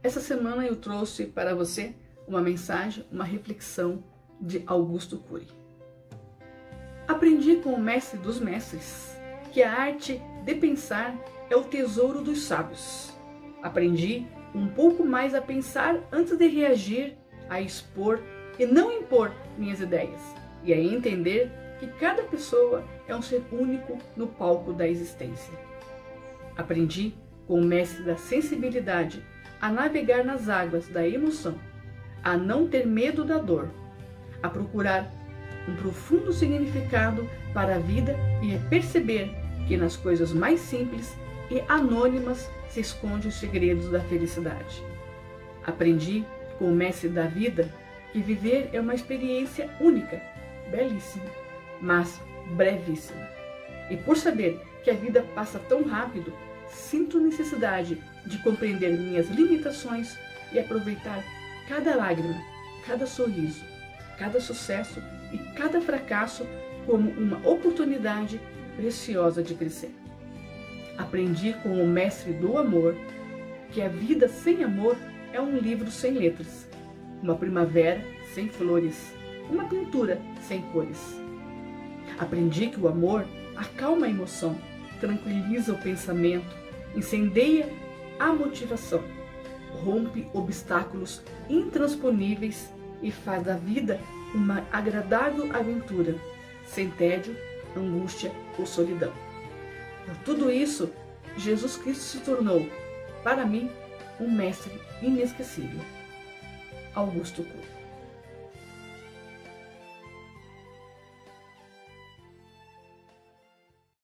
Essa semana eu trouxe para você uma mensagem, uma reflexão de Augusto Cury. Aprendi com o mestre dos mestres que a arte de pensar é o tesouro dos sábios. Aprendi um pouco mais a pensar antes de reagir, a expor e não impor minhas ideias, e a entender que cada pessoa é um ser único no palco da existência. Aprendi com o mestre da sensibilidade a navegar nas águas da emoção, a não ter medo da dor, a procurar um profundo significado para a vida e a perceber que nas coisas mais simples e anônimas se esconde os segredos da felicidade. Aprendi com o mestre da vida que viver é uma experiência única, belíssima, mas brevíssima. E por saber que a vida passa tão rápido, sinto necessidade de compreender minhas limitações e aproveitar cada lágrima, cada sorriso, cada sucesso e cada fracasso como uma oportunidade preciosa de crescer. Aprendi com o mestre do amor que a vida sem amor é um livro sem letras, uma primavera sem flores, uma pintura sem cores. Aprendi que o amor acalma a emoção, tranquiliza o pensamento, incendeia a motivação, rompe obstáculos intransponíveis e faz da vida uma agradável aventura, sem tédio, angústia ou solidão. Por tudo isso, Jesus Cristo se tornou, para mim, um mestre inesquecível. Augusto Cury